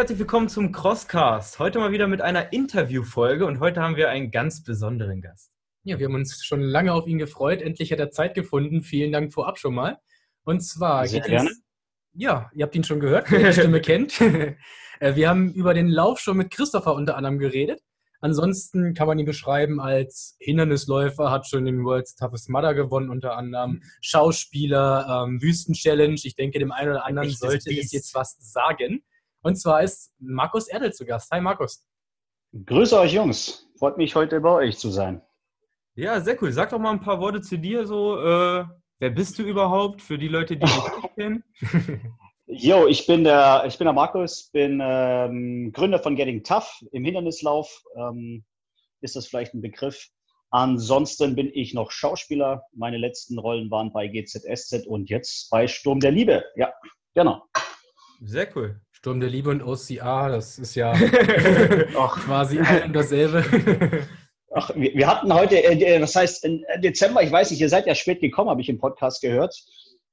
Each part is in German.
Herzlich willkommen zum Crosscast. Heute mal wieder mit einer Interviewfolge und heute haben wir einen ganz besonderen Gast. Ja, wir haben uns schon lange auf ihn gefreut. Endlich hat er Zeit gefunden. Vielen Dank vorab schon mal. Und zwar Sehr gerne. Es, ja, ihr habt ihn schon gehört, wer die Stimme kennt. Äh, wir haben über den Lauf schon mit Christopher unter anderem geredet. Ansonsten kann man ihn beschreiben als Hindernisläufer, hat schon den World's Toughest Mudder gewonnen, unter anderem Schauspieler, ähm, Wüsten-Challenge. Ich denke, dem einen oder anderen sollte es jetzt was sagen. Und zwar ist Markus Erdel zu Gast. Hi Markus. Grüße euch Jungs. Freut mich heute bei euch zu sein. Ja, sehr cool. Sag doch mal ein paar Worte zu dir. So, äh, wer bist du überhaupt für die Leute, die dich nicht kennen? Jo, ich bin der, ich bin der Markus, bin ähm, Gründer von Getting Tough im Hindernislauf. Ähm, ist das vielleicht ein Begriff? Ansonsten bin ich noch Schauspieler. Meine letzten Rollen waren bei GZSZ und jetzt bei Sturm der Liebe. Ja, genau. Sehr cool. Sturm der Liebe und OCA, das ist ja quasi ein und dasselbe. Ach, wir, wir hatten heute, äh, das heißt, im Dezember, ich weiß nicht, ihr seid ja spät gekommen, habe ich im Podcast gehört,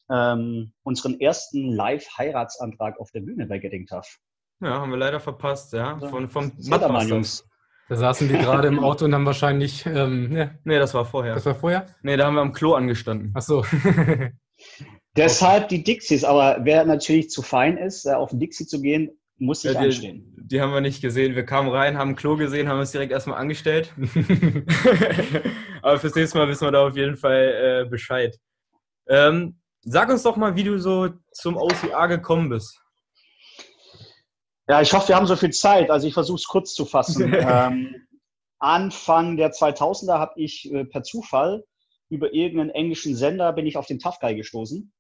ähm, unseren ersten Live-Heiratsantrag auf der Bühne bei Getting Tough. Ja, haben wir leider verpasst, ja. Von, vom Mattermann, Jungs. Da saßen die gerade im Auto und haben wahrscheinlich. Ähm, ne. Nee, das war vorher. Das war vorher? Nee, da haben wir am Klo angestanden. Ach so. Deshalb die Dixies, aber wer natürlich zu fein ist, äh, auf den Dixie zu gehen, muss sich ja, die, anstehen. Die haben wir nicht gesehen. Wir kamen rein, haben ein Klo gesehen, haben uns direkt erstmal angestellt. aber fürs nächste Mal wissen wir da auf jeden Fall äh, Bescheid. Ähm, sag uns doch mal, wie du so zum OCA gekommen bist. Ja, ich hoffe, wir haben so viel Zeit. Also ich versuche es kurz zu fassen. ähm, Anfang der 2000er habe ich äh, per Zufall über irgendeinen englischen Sender bin ich auf den Tough Guy gestoßen.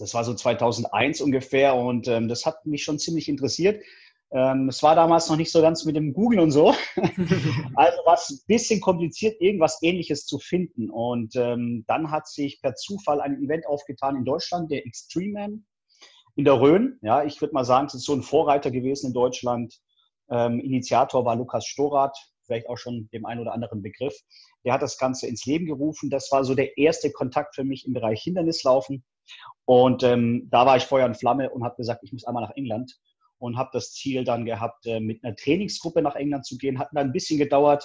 Das war so 2001 ungefähr und ähm, das hat mich schon ziemlich interessiert. Ähm, es war damals noch nicht so ganz mit dem Google und so. also war es ein bisschen kompliziert, irgendwas Ähnliches zu finden. Und ähm, dann hat sich per Zufall ein Event aufgetan in Deutschland, der Extreme Man in der Rhön. Ja, ich würde mal sagen, es ist so ein Vorreiter gewesen in Deutschland. Ähm, Initiator war Lukas Storath, vielleicht auch schon dem einen oder anderen Begriff. Der hat das Ganze ins Leben gerufen. Das war so der erste Kontakt für mich im Bereich Hindernislaufen. Und ähm, da war ich Feuer und Flamme und habe gesagt, ich muss einmal nach England und habe das Ziel dann gehabt, äh, mit einer Trainingsgruppe nach England zu gehen. Hat dann ein bisschen gedauert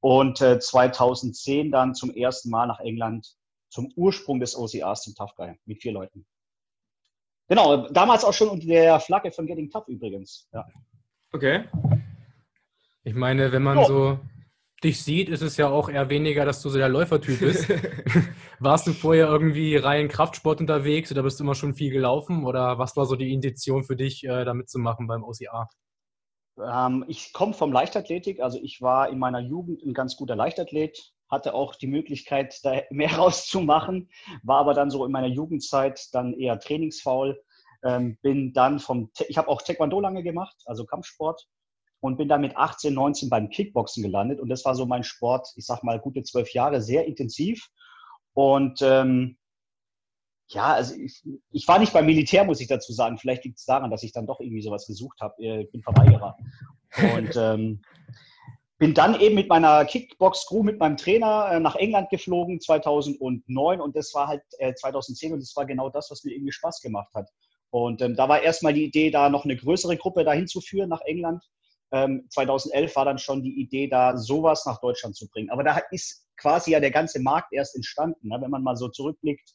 und äh, 2010 dann zum ersten Mal nach England zum Ursprung des OCRs, zum Tough Guy, mit vier Leuten. Genau, damals auch schon unter der Flagge von Getting Tough übrigens. Ja. Okay. Ich meine, wenn man oh. so dich sieht, ist es ja auch eher weniger, dass du so der Läufertyp bist. Warst du vorher irgendwie rein Kraftsport unterwegs oder bist du immer schon viel gelaufen? Oder was war so die Intention für dich, äh, da mitzumachen beim OCA? Ähm, ich komme vom Leichtathletik. Also ich war in meiner Jugend ein ganz guter Leichtathlet, hatte auch die Möglichkeit, da mehr rauszumachen, war aber dann so in meiner Jugendzeit dann eher trainingsfaul. Ähm, bin dann vom, ich habe auch Taekwondo lange gemacht, also Kampfsport und bin dann mit 18, 19 beim Kickboxen gelandet. Und das war so mein Sport, ich sag mal, gute zwölf Jahre, sehr intensiv. Und ähm, ja, also ich, ich, war nicht beim Militär, muss ich dazu sagen. Vielleicht liegt es daran, dass ich dann doch irgendwie sowas gesucht habe. Ich äh, bin Verweigerer. Und ähm, bin dann eben mit meiner Kickbox-Crew, mit meinem Trainer äh, nach England geflogen 2009 und das war halt äh, 2010 und das war genau das, was mir irgendwie Spaß gemacht hat. Und ähm, da war erstmal die Idee, da noch eine größere Gruppe dahin zu führen nach England. 2011 ähm, war dann schon die Idee da, sowas nach Deutschland zu bringen. Aber da ist quasi ja der ganze Markt erst entstanden. Ne? Wenn man mal so zurückblickt,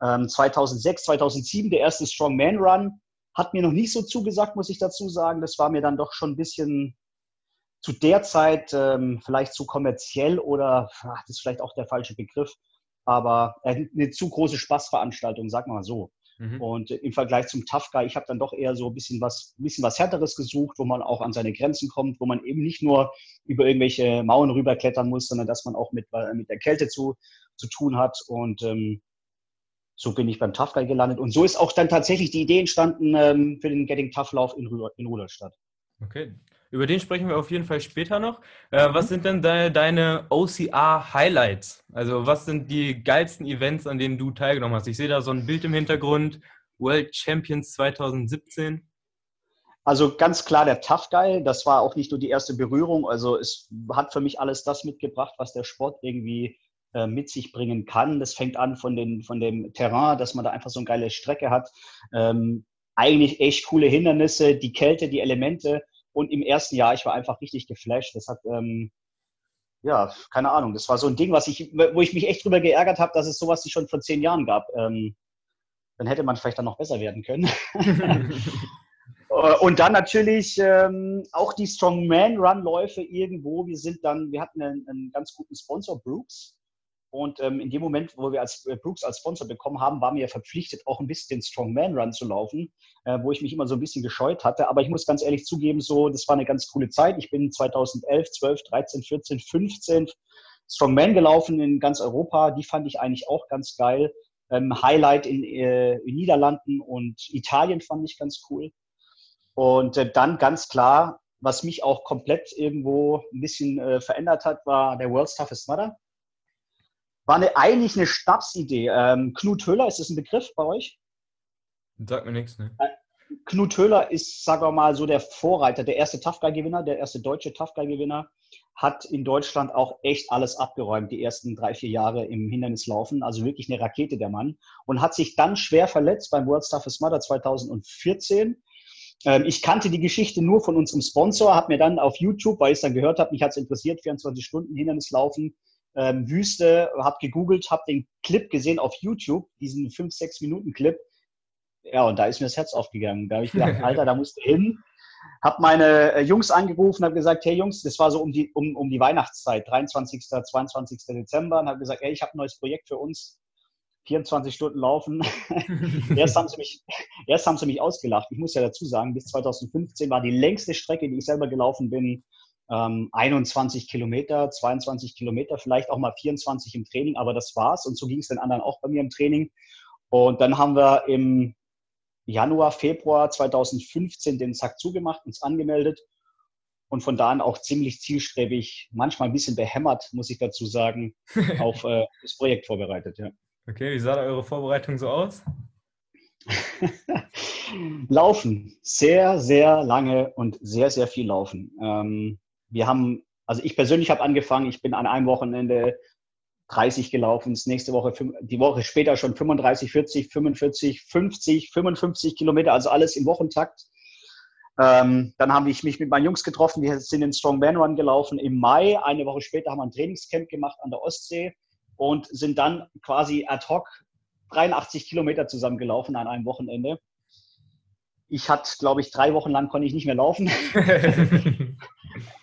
2006, ähm, 2007, der erste Strong Man Run, hat mir noch nicht so zugesagt, muss ich dazu sagen. Das war mir dann doch schon ein bisschen zu der Zeit ähm, vielleicht zu kommerziell oder ach, das ist vielleicht auch der falsche Begriff, aber äh, eine zu große Spaßveranstaltung, wir mal so. Mhm. Und im Vergleich zum Tough Guy, ich habe dann doch eher so ein bisschen was, ein bisschen was Härteres gesucht, wo man auch an seine Grenzen kommt, wo man eben nicht nur über irgendwelche Mauern rüberklettern muss, sondern dass man auch mit, äh, mit der Kälte zu, zu tun hat. Und ähm, so bin ich beim Tough Guy gelandet. Und so ist auch dann tatsächlich die Idee entstanden ähm, für den Getting Tough Lauf in, in Rudolstadt. Okay. Über den sprechen wir auf jeden Fall später noch. Äh, was sind denn de deine OCR-Highlights? Also was sind die geilsten Events, an denen du teilgenommen hast? Ich sehe da so ein Bild im Hintergrund, World Champions 2017. Also ganz klar der Tough Guy, das war auch nicht nur die erste Berührung. Also es hat für mich alles das mitgebracht, was der Sport irgendwie äh, mit sich bringen kann. Das fängt an von, den, von dem Terrain, dass man da einfach so eine geile Strecke hat. Ähm, eigentlich echt coole Hindernisse, die Kälte, die Elemente. Und im ersten Jahr, ich war einfach richtig geflasht. Das hat, ähm, ja, keine Ahnung, das war so ein Ding, was ich, wo ich mich echt drüber geärgert habe, dass es sowas schon vor zehn Jahren gab. Ähm, dann hätte man vielleicht dann noch besser werden können. Und dann natürlich ähm, auch die Strongman-Run-Läufe irgendwo. Wir sind dann, wir hatten einen, einen ganz guten Sponsor, Brooks. Und ähm, in dem Moment, wo wir als äh, Brooks als Sponsor bekommen haben, waren wir verpflichtet, auch ein bisschen den Strongman Run zu laufen, äh, wo ich mich immer so ein bisschen gescheut hatte. Aber ich muss ganz ehrlich zugeben, so, das war eine ganz coole Zeit. Ich bin 2011, 12, 13, 14, 15 Strongman gelaufen in ganz Europa. Die fand ich eigentlich auch ganz geil. Ähm, Highlight in, äh, in Niederlanden und Italien fand ich ganz cool. Und äh, dann ganz klar, was mich auch komplett irgendwo ein bisschen äh, verändert hat, war der World's Toughest Mudder war eine, eigentlich eine Stabsidee. Ähm, Knut Höhler, ist das ein Begriff bei euch? Sagt mir nichts, ne? Äh, Knut Höhler ist, sagen wir mal, so der Vorreiter, der erste Tough Guy-Gewinner, der erste deutsche Tough Guy-Gewinner, hat in Deutschland auch echt alles abgeräumt, die ersten drei, vier Jahre im Hindernislaufen. Also wirklich eine Rakete, der Mann. Und hat sich dann schwer verletzt beim World Toughest Mother 2014. Ähm, ich kannte die Geschichte nur von unserem Sponsor, habe mir dann auf YouTube, weil ich es dann gehört habe, mich hat es interessiert, 24 Stunden Hindernislaufen, ähm, Wüste, habe gegoogelt, habe den Clip gesehen auf YouTube, diesen 5, 6 Minuten Clip. Ja, und da ist mir das Herz aufgegangen. Da habe ich gedacht, Alter, da musst du hin. Habe meine äh, Jungs angerufen, habe gesagt, hey Jungs, das war so um die, um, um die Weihnachtszeit, 23., 22. Dezember, und habe gesagt, hey, ich habe ein neues Projekt für uns. 24 Stunden laufen. erst, haben sie mich, erst haben sie mich ausgelacht. Ich muss ja dazu sagen, bis 2015 war die längste Strecke, die ich selber gelaufen bin, ähm, 21 Kilometer, 22 Kilometer, vielleicht auch mal 24 im Training, aber das war's. Und so ging es den anderen auch bei mir im Training. Und dann haben wir im Januar, Februar 2015 den Sack zugemacht, uns angemeldet und von da an auch ziemlich zielstrebig, manchmal ein bisschen behämmert, muss ich dazu sagen, auf äh, das Projekt vorbereitet. Ja. Okay, wie sah da eure Vorbereitung so aus? laufen. Sehr, sehr lange und sehr, sehr viel laufen. Ähm, wir haben, also ich persönlich habe angefangen, ich bin an einem Wochenende 30 gelaufen, nächste Woche, die Woche später schon 35, 40, 45, 50, 55 Kilometer, also alles im Wochentakt. Ähm, dann habe ich mich mit meinen Jungs getroffen, wir sind in Strong Man Run gelaufen im Mai. Eine Woche später haben wir ein Trainingscamp gemacht an der Ostsee und sind dann quasi ad hoc 83 Kilometer zusammen gelaufen an einem Wochenende. Ich hatte, glaube ich, drei Wochen lang konnte ich nicht mehr laufen.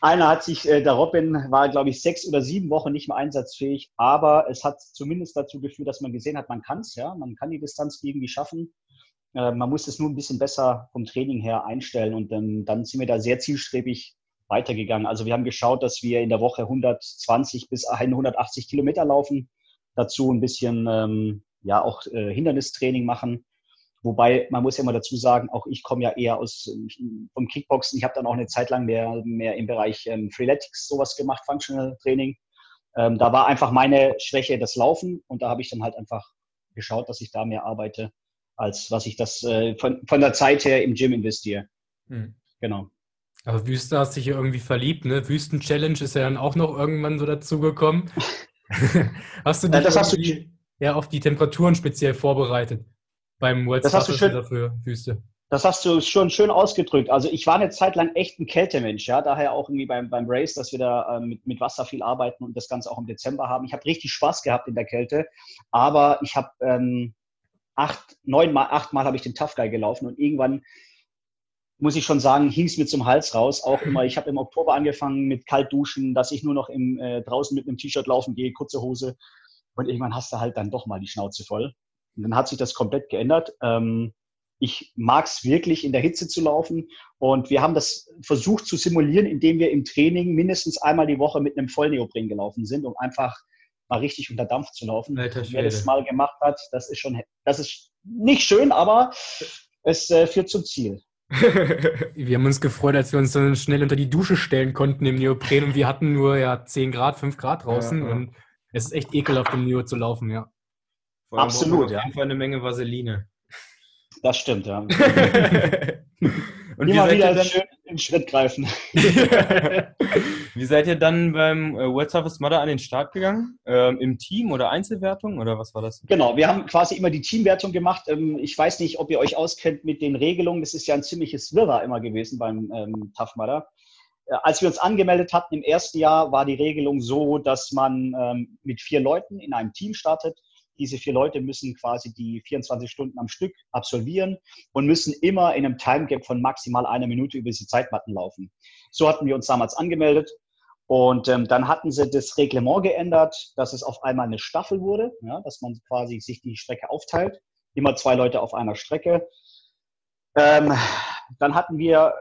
Einer hat sich, äh, der Robin war, glaube ich, sechs oder sieben Wochen nicht mehr einsatzfähig, aber es hat zumindest dazu geführt, dass man gesehen hat, man kann es, ja, man kann die Distanz irgendwie schaffen. Äh, man muss es nur ein bisschen besser vom Training her einstellen und dann, dann sind wir da sehr zielstrebig weitergegangen. Also wir haben geschaut, dass wir in der Woche 120 bis 180 Kilometer laufen, dazu ein bisschen ähm, ja auch äh, Hindernistraining machen Wobei, man muss ja immer dazu sagen, auch ich komme ja eher aus vom Kickboxen. Ich habe dann auch eine Zeit lang mehr, mehr im Bereich ähm, Freeletics sowas gemacht, Functional Training. Ähm, da war einfach meine Schwäche das Laufen und da habe ich dann halt einfach geschaut, dass ich da mehr arbeite, als was ich das äh, von, von der Zeit her im Gym investiere. Hm. Genau. Aber Wüste hast dich ja irgendwie verliebt, ne? Wüsten-Challenge ist ja dann auch noch irgendwann so dazugekommen. hast du dich ja, hast du ja auf die Temperaturen speziell vorbereitet? Beim World das hast du schön, dafür Wüste. Das hast du schon schön ausgedrückt. Also ich war eine Zeit lang echt ein Kältemensch, ja, daher auch irgendwie beim, beim Race, dass wir da äh, mit, mit Wasser viel arbeiten und das Ganze auch im Dezember haben. Ich habe richtig Spaß gehabt in der Kälte, aber ich habe ähm, acht, neun Mal, acht Mal habe ich den Tough Guy gelaufen und irgendwann muss ich schon sagen, hing es mir zum Hals raus. Auch immer, ich habe im Oktober angefangen mit Kaltduschen, dass ich nur noch im, äh, draußen mit einem T-Shirt laufen gehe, kurze Hose. Und irgendwann hast du halt dann doch mal die Schnauze voll. Und dann hat sich das komplett geändert. Ähm, ich mag es wirklich, in der Hitze zu laufen. Und wir haben das versucht zu simulieren, indem wir im Training mindestens einmal die Woche mit einem Vollneopren gelaufen sind, um einfach mal richtig unter Dampf zu laufen. Wer das mal gemacht hat, das ist schon, das ist nicht schön, aber es äh, führt zum Ziel. wir haben uns gefreut, als wir uns dann schnell unter die Dusche stellen konnten im Neopren und wir hatten nur ja 10 Grad, 5 Grad draußen ja, ja. und es ist echt ekelhaft im Neo zu laufen, ja. Absolut, ja. Auf jeden Fall eine Menge Vaseline. Das stimmt, ja. Und wie seid, ihr dann, schön, in Schritt greifen. Wie seid ihr dann beim äh, World Surface Mother an den Start gegangen? Ähm, Im Team oder Einzelwertung oder was war das? Genau, wir haben quasi immer die Teamwertung gemacht. Ähm, ich weiß nicht, ob ihr euch auskennt mit den Regelungen. Das ist ja ein ziemliches Wirrwarr immer gewesen beim ähm, Tough Mudder. Äh, als wir uns angemeldet hatten im ersten Jahr, war die Regelung so, dass man ähm, mit vier Leuten in einem Team startet diese vier Leute müssen quasi die 24 Stunden am Stück absolvieren und müssen immer in einem Timegap von maximal einer Minute über diese Zeitmatten laufen. So hatten wir uns damals angemeldet. Und ähm, dann hatten sie das Reglement geändert, dass es auf einmal eine Staffel wurde, ja, dass man quasi sich die Strecke aufteilt. Immer zwei Leute auf einer Strecke. Ähm, dann hatten wir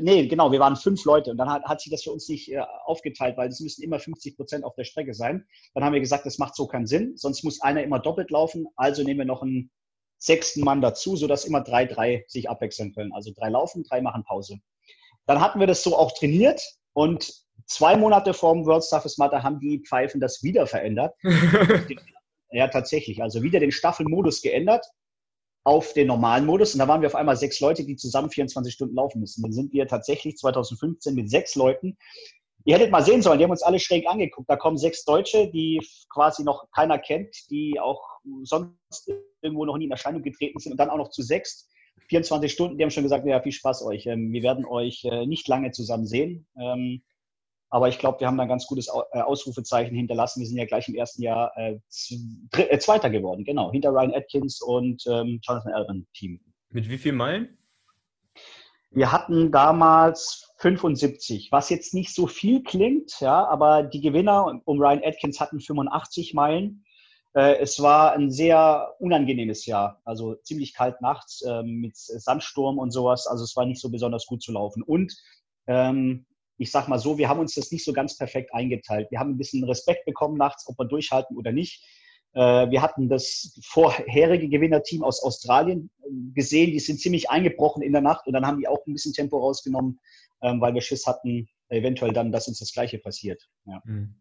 nee, genau, wir waren fünf Leute und dann hat, hat sich das für uns nicht äh, aufgeteilt, weil es müssen immer 50 Prozent auf der Strecke sein. Dann haben wir gesagt, das macht so keinen Sinn, sonst muss einer immer doppelt laufen, also nehmen wir noch einen sechsten Mann dazu, sodass immer drei, drei sich abwechseln können. Also drei laufen, drei machen Pause. Dann hatten wir das so auch trainiert und zwei Monate vor dem World Toughest Matter haben die Pfeifen das wieder verändert. ja, tatsächlich. Also wieder den Staffelmodus geändert auf den normalen Modus. Und da waren wir auf einmal sechs Leute, die zusammen 24 Stunden laufen müssen. Dann sind wir tatsächlich 2015 mit sechs Leuten. Ihr hättet mal sehen sollen, die haben uns alle schräg angeguckt. Da kommen sechs Deutsche, die quasi noch keiner kennt, die auch sonst irgendwo noch nie in Erscheinung getreten sind und dann auch noch zu sechs. 24 Stunden, die haben schon gesagt, ja, viel Spaß euch. Ähm, wir werden euch äh, nicht lange zusammen sehen. Aber ich glaube, wir haben da ein ganz gutes äh, Ausrufezeichen hinterlassen. Wir sind ja gleich im ersten Jahr äh, äh, Zweiter geworden, genau, hinter Ryan Atkins und ähm, Jonathan Alban Team. Mit wie vielen Meilen? Wir hatten damals 75, was jetzt nicht so viel klingt, ja, aber die Gewinner um Ryan Atkins hatten 85 Meilen. Äh, es war ein sehr unangenehmes Jahr, also ziemlich kalt nachts äh, mit Sandsturm und sowas. Also es war nicht so besonders gut zu laufen. Und ähm, ich sag mal so, wir haben uns das nicht so ganz perfekt eingeteilt. Wir haben ein bisschen Respekt bekommen nachts, ob wir durchhalten oder nicht. Äh, wir hatten das vorherige Gewinnerteam aus Australien äh, gesehen, die sind ziemlich eingebrochen in der Nacht und dann haben die auch ein bisschen Tempo rausgenommen, ähm, weil wir Schiss hatten, eventuell dann, dass uns das Gleiche passiert. Ja, hm.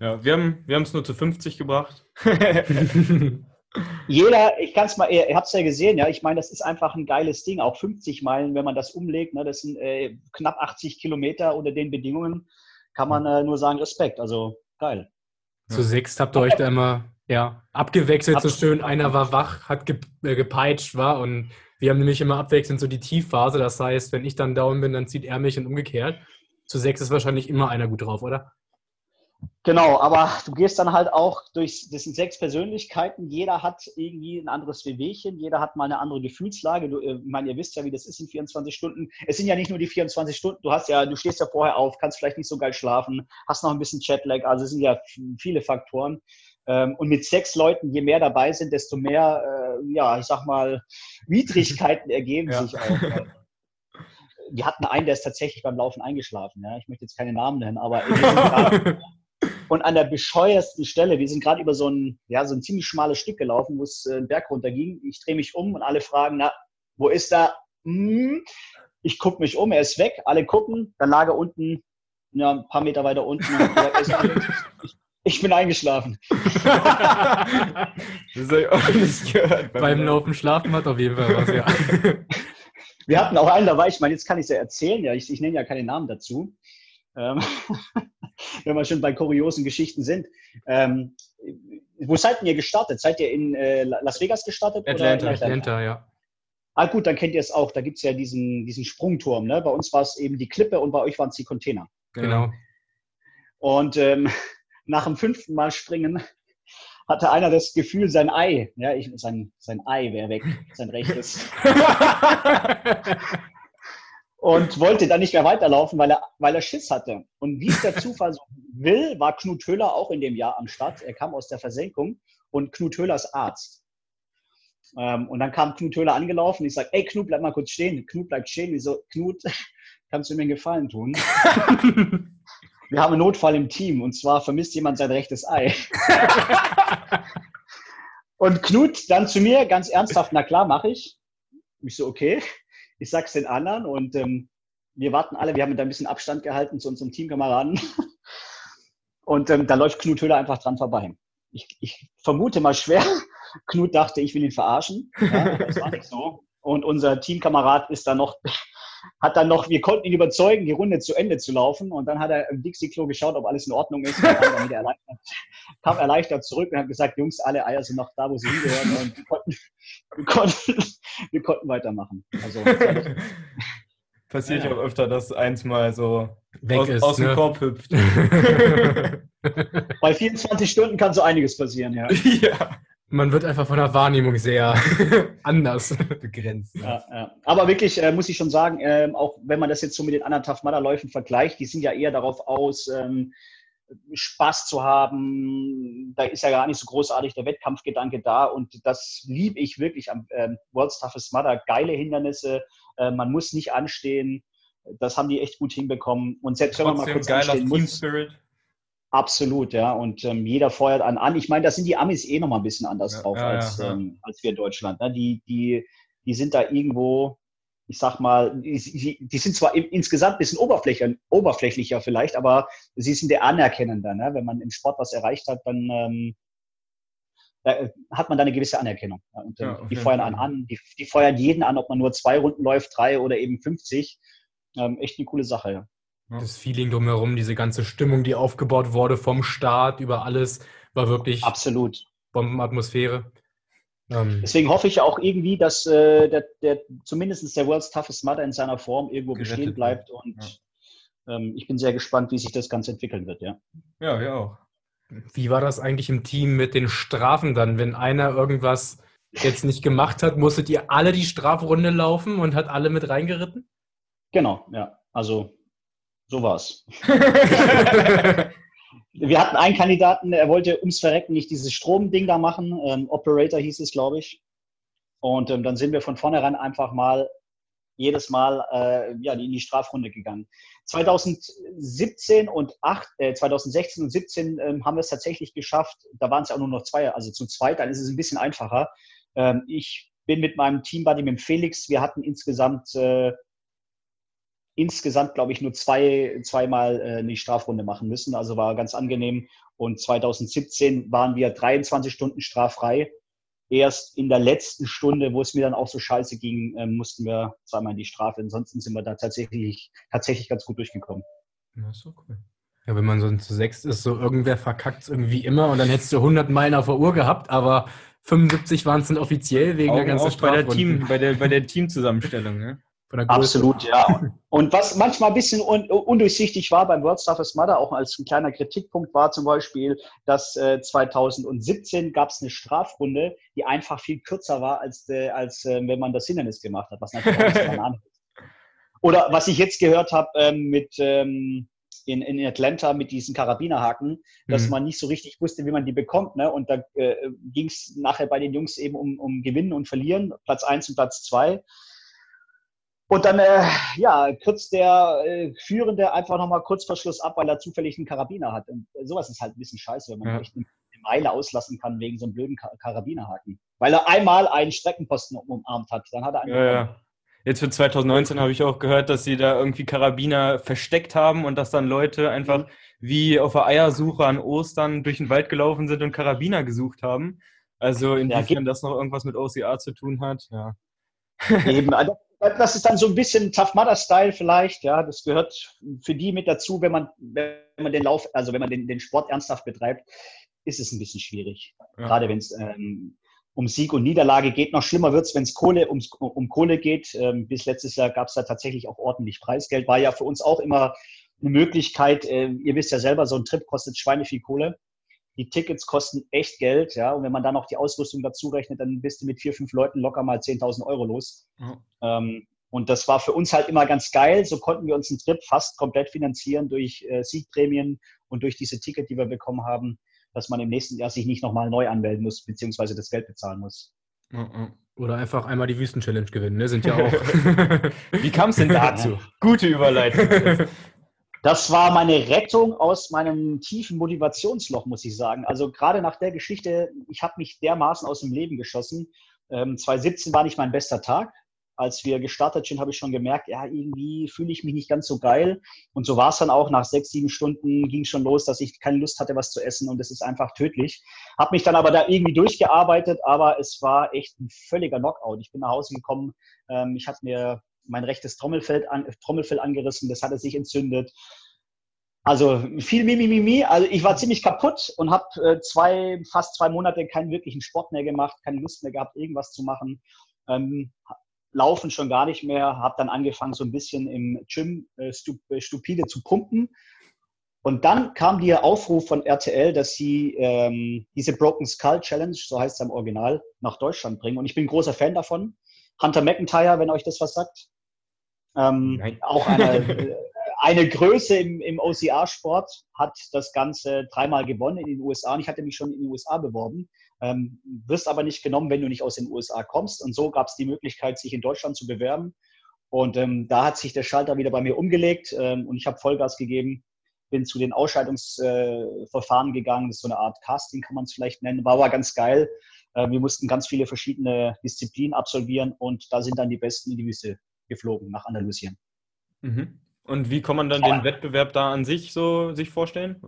ja wir haben wir es nur zu 50 gebracht. Jeder, ich kann es mal, ihr, ihr habt es ja gesehen, ja, ich meine, das ist einfach ein geiles Ding, auch 50 Meilen, wenn man das umlegt, ne, das sind äh, knapp 80 Kilometer unter den Bedingungen, kann man äh, nur sagen, Respekt, also geil. Zu sechs habt ihr euch da immer, ja, abgewechselt Ab so schön, einer war wach, hat ge äh, gepeitscht, war und wir haben nämlich immer abwechselnd so die Tiefphase, das heißt, wenn ich dann down bin, dann zieht er mich und umgekehrt. Zu sechs ist wahrscheinlich immer einer gut drauf, oder? Genau, aber du gehst dann halt auch durch, das sind sechs Persönlichkeiten, jeder hat irgendwie ein anderes Wehwehchen, jeder hat mal eine andere Gefühlslage. Du, äh, ich meine, ihr wisst ja, wie das ist in 24 Stunden. Es sind ja nicht nur die 24 Stunden, du hast ja, du stehst ja vorher auf, kannst vielleicht nicht so geil schlafen, hast noch ein bisschen Chatlag, also es sind ja viele Faktoren. Ähm, und mit sechs Leuten, je mehr dabei sind, desto mehr, äh, ja, ich sag mal, Widrigkeiten ergeben ja. sich auch. Wir hatten einen, der ist tatsächlich beim Laufen eingeschlafen. Ja? Ich möchte jetzt keine Namen nennen, aber Und an der bescheuersten Stelle, wir sind gerade über so ein, ja, so ein ziemlich schmales Stück gelaufen, wo es äh, einen Berg runter ging. Ich drehe mich um und alle fragen, na, wo ist er? Hm. Ich gucke mich um, er ist weg. Alle gucken, dann lag er unten, ja, ein paar Meter weiter unten. ich bin eingeschlafen. das habe ich auch nicht gehört. Beim, beim Laufen schlafen hat auf jeden Fall was, ja. Wir hatten auch einen dabei, ich meine, jetzt kann ich es ja erzählen, ja, ich, ich nenne ja keine Namen dazu. Ähm, wenn wir schon bei kuriosen Geschichten sind. Ähm, wo seid ihr gestartet? Seid ihr in äh, Las Vegas gestartet? Atlanta, oder Atlanta? Atlanta, ja. Ah gut, dann kennt ihr es auch. Da gibt es ja diesen, diesen Sprungturm. Ne? Bei uns war es eben die Klippe und bei euch waren es die Container. Genau. Und ähm, nach dem fünften Mal springen hatte einer das Gefühl, sein Ei, ja, ich, sein, sein Ei wäre weg, sein rechtes. Und wollte dann nicht mehr weiterlaufen, weil er, weil er Schiss hatte. Und wie es der Zufall so will, war Knut Höhler auch in dem Jahr am Start. Er kam aus der Versenkung und Knut Höhler ist Arzt. Ähm, und dann kam Knut Höhler angelaufen. Ich sage, ey Knut, bleib mal kurz stehen. Knut bleibt stehen. Ich so, Knut, kannst du mir einen Gefallen tun? Wir haben einen Notfall im Team und zwar vermisst jemand sein rechtes Ei. und Knut dann zu mir ganz ernsthaft, na klar, mache ich. Ich so, okay ich sag's den anderen und ähm, wir warten alle, wir haben da ein bisschen Abstand gehalten zu unserem Teamkameraden. Und ähm, da läuft Knut Höhler einfach dran vorbei. Ich, ich, vermute mal schwer, Knut dachte, ich will ihn verarschen. Ja, das war nicht so. Und unser Teamkamerad ist da noch hat dann noch, wir konnten ihn überzeugen, die Runde zu Ende zu laufen. Und dann hat er im Dixie-Klo geschaut, ob alles in Ordnung ist. Und kam, erleichtert, kam erleichtert zurück und hat gesagt, Jungs, alle Eier sind noch da, wo sie hingehören. Und wir konnten, wir konnten, wir konnten weitermachen. Also, Passiert ja, ja auch öfter, dass eins mal so Weg aus, ist, aus dem ne? Korb hüpft. Bei 24 Stunden kann so einiges passieren, ja. ja. Man wird einfach von der Wahrnehmung sehr anders begrenzt. Ja, ja. Aber wirklich, äh, muss ich schon sagen, äh, auch wenn man das jetzt so mit den anderen Tough Mudder Läufen vergleicht, die sind ja eher darauf aus, ähm, Spaß zu haben. Da ist ja gar nicht so großartig der Wettkampfgedanke da und das liebe ich wirklich am äh, World's Toughest Mudder. Geile Hindernisse, äh, man muss nicht anstehen. Das haben die echt gut hinbekommen. Und selbst Trotzdem wenn man mal kurz geiler anstehen Team Spirit. Absolut, ja. Und ähm, jeder feuert an an. Ich meine, da sind die Amis eh noch mal ein bisschen anders ja, drauf ja, als, ja, ähm, als wir in Deutschland. Ne? Die, die, die sind da irgendwo, ich sag mal, die, die sind zwar im, insgesamt ein bisschen oberflächlicher, oberflächlicher vielleicht, aber sie sind der anerkennender. Ne? Wenn man im Sport was erreicht hat, dann ähm, da hat man da eine gewisse Anerkennung. Ja? Und ähm, die feuern an an, die, die, feuern jeden an, ob man nur zwei Runden läuft, drei oder eben 50. Ähm, echt eine coole Sache, ja. Das Feeling drumherum, diese ganze Stimmung, die aufgebaut wurde vom Start über alles, war wirklich absolut Bombenatmosphäre. Ähm, Deswegen hoffe ich auch irgendwie, dass äh, der, der, zumindest der World's Toughest Mudder in seiner Form irgendwo bestehen bleibt. Und ja. ähm, ich bin sehr gespannt, wie sich das Ganze entwickeln wird. Ja, ja, ja auch. Wie war das eigentlich im Team mit den Strafen dann? Wenn einer irgendwas jetzt nicht gemacht hat, musstet ihr alle die Strafrunde laufen und hat alle mit reingeritten? Genau, ja. Also so war's. Wir hatten einen Kandidaten, der wollte ums Verrecken nicht dieses Stromding da machen. Ähm, Operator hieß es, glaube ich. Und ähm, dann sind wir von vornherein einfach mal jedes Mal äh, ja, in die Strafrunde gegangen. 2017 und 8, äh, 2016 und 17 ähm, haben wir es tatsächlich geschafft. Da waren es ja auch nur noch zwei, also zu zweit, dann ist es ein bisschen einfacher. Ähm, ich bin mit meinem Teambuddy, mit Felix, wir hatten insgesamt äh, insgesamt, glaube ich, nur zwei, zweimal äh, eine Strafrunde machen müssen. Also war ganz angenehm. Und 2017 waren wir 23 Stunden straffrei. Erst in der letzten Stunde, wo es mir dann auch so scheiße ging, äh, mussten wir zweimal in die Strafe. Ansonsten sind wir da tatsächlich, tatsächlich ganz gut durchgekommen. Ja, so cool. Ja, wenn man so zu sechs ist, so irgendwer verkackt es irgendwie immer und dann hättest du 100 Meilen auf der Uhr gehabt, aber 75 waren es dann offiziell wegen Augen der ganzen bei der Team, bei der, bei der Teamzusammenstellung, ne? Absolut, ja. Und was manchmal ein bisschen un undurchsichtig war beim World Staffers Mother, auch als ein kleiner Kritikpunkt war zum Beispiel, dass äh, 2017 gab es eine Strafrunde, die einfach viel kürzer war, als, äh, als äh, wenn man das Hindernis gemacht hat, was natürlich auch ist. Oder was ich jetzt gehört habe ähm, mit ähm, in, in Atlanta mit diesen Karabinerhaken, dass mhm. man nicht so richtig wusste, wie man die bekommt. Ne? Und da äh, ging es nachher bei den Jungs eben um, um Gewinnen und Verlieren, Platz 1 und Platz 2. Und dann äh, ja, kürzt der äh, Führende einfach nochmal kurz vor Schluss ab, weil er zufällig einen Karabiner hat. Und äh, sowas ist halt ein bisschen scheiße, wenn man ja. echt eine, Meile auslassen kann wegen so einem blöden Kar Karabinerhaken. Weil er einmal einen Streckenposten umarmt hat. Dann hat er einen. Ja, ja. Jetzt für 2019 habe ich auch gehört, dass sie da irgendwie Karabiner versteckt haben und dass dann Leute einfach mhm. wie auf der Eiersuche an Ostern durch den Wald gelaufen sind und Karabiner gesucht haben. Also inwiefern ja, das noch irgendwas mit OCR zu tun hat, ja. Eben, also das ist dann so ein bisschen Tough Mudder Style vielleicht, ja. Das gehört für die mit dazu, wenn man, wenn man den Lauf, also wenn man den, den Sport ernsthaft betreibt, ist es ein bisschen schwierig. Ja. Gerade wenn es ähm, um Sieg und Niederlage geht. Noch schlimmer wird es, wenn es Kohle um, um Kohle geht. Ähm, bis letztes Jahr gab es da tatsächlich auch ordentlich Preisgeld. War ja für uns auch immer eine Möglichkeit. Äh, ihr wisst ja selber, so ein Trip kostet Schweine viel Kohle. Die Tickets kosten echt Geld, ja. Und wenn man dann noch die Ausrüstung dazu rechnet, dann bist du mit vier, fünf Leuten locker mal 10.000 Euro los. Mhm. Ähm, und das war für uns halt immer ganz geil. So konnten wir uns einen Trip fast komplett finanzieren durch äh, Siegprämien und durch diese Ticket, die wir bekommen haben, dass man im nächsten Jahr sich nicht nochmal neu anmelden muss, beziehungsweise das Geld bezahlen muss. Oder einfach einmal die Wüsten-Challenge gewinnen, ne? Sind ja auch. Wie kam es denn dazu? Gute Überleitung. Das war meine Rettung aus meinem tiefen Motivationsloch, muss ich sagen. Also gerade nach der Geschichte, ich habe mich dermaßen aus dem Leben geschossen. Ähm, 2017 war nicht mein bester Tag. Als wir gestartet sind, habe ich schon gemerkt, ja, irgendwie fühle ich mich nicht ganz so geil. Und so war es dann auch. Nach sechs, sieben Stunden ging schon los, dass ich keine Lust hatte, was zu essen. Und es ist einfach tödlich. Habe mich dann aber da irgendwie durchgearbeitet, aber es war echt ein völliger Knockout. Ich bin nach Hause gekommen. Ähm, ich hatte mir mein rechtes Trommelfell, an, Trommelfell angerissen, das hatte sich entzündet. Also viel Mimimi. Also ich war ziemlich kaputt und habe äh, zwei, fast zwei Monate keinen wirklichen Sport mehr gemacht, keine Lust mehr gehabt, irgendwas zu machen. Ähm, Laufen schon gar nicht mehr, habe dann angefangen, so ein bisschen im Gym äh, äh, stupide zu pumpen. Und dann kam der Aufruf von RTL, dass sie ähm, diese Broken Skull Challenge, so heißt es im Original, nach Deutschland bringen. Und ich bin großer Fan davon. Hunter McIntyre, wenn euch das was sagt. Ähm, auch eine, eine Größe im, im OCR-Sport, hat das Ganze dreimal gewonnen in den USA. Und ich hatte mich schon in den USA beworben. Ähm, wirst aber nicht genommen, wenn du nicht aus den USA kommst. Und so gab es die Möglichkeit, sich in Deutschland zu bewerben. Und ähm, da hat sich der Schalter wieder bei mir umgelegt ähm, und ich habe Vollgas gegeben, bin zu den Ausscheidungsverfahren äh, gegangen. Das ist so eine Art Casting, kann man es vielleicht nennen. War aber ganz geil. Äh, wir mussten ganz viele verschiedene Disziplinen absolvieren und da sind dann die Besten in die Wüste geflogen nach Andalusien. Mhm. Und wie kann man dann den Wettbewerb da an sich so sich vorstellen?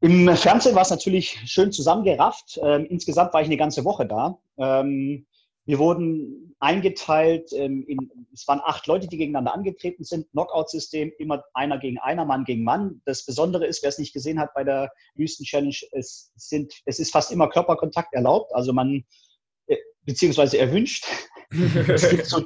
Im Fernsehen war es natürlich schön zusammengerafft. Ähm, insgesamt war ich eine ganze Woche da. Ähm, wir wurden eingeteilt, ähm, in, es waren acht Leute, die gegeneinander angetreten sind. Knockout-System, immer einer gegen einer, Mann gegen Mann. Das Besondere ist, wer es nicht gesehen hat bei der Wüsten-Challenge, es, sind, es ist fast immer Körperkontakt erlaubt. Also man, äh, beziehungsweise erwünscht. so,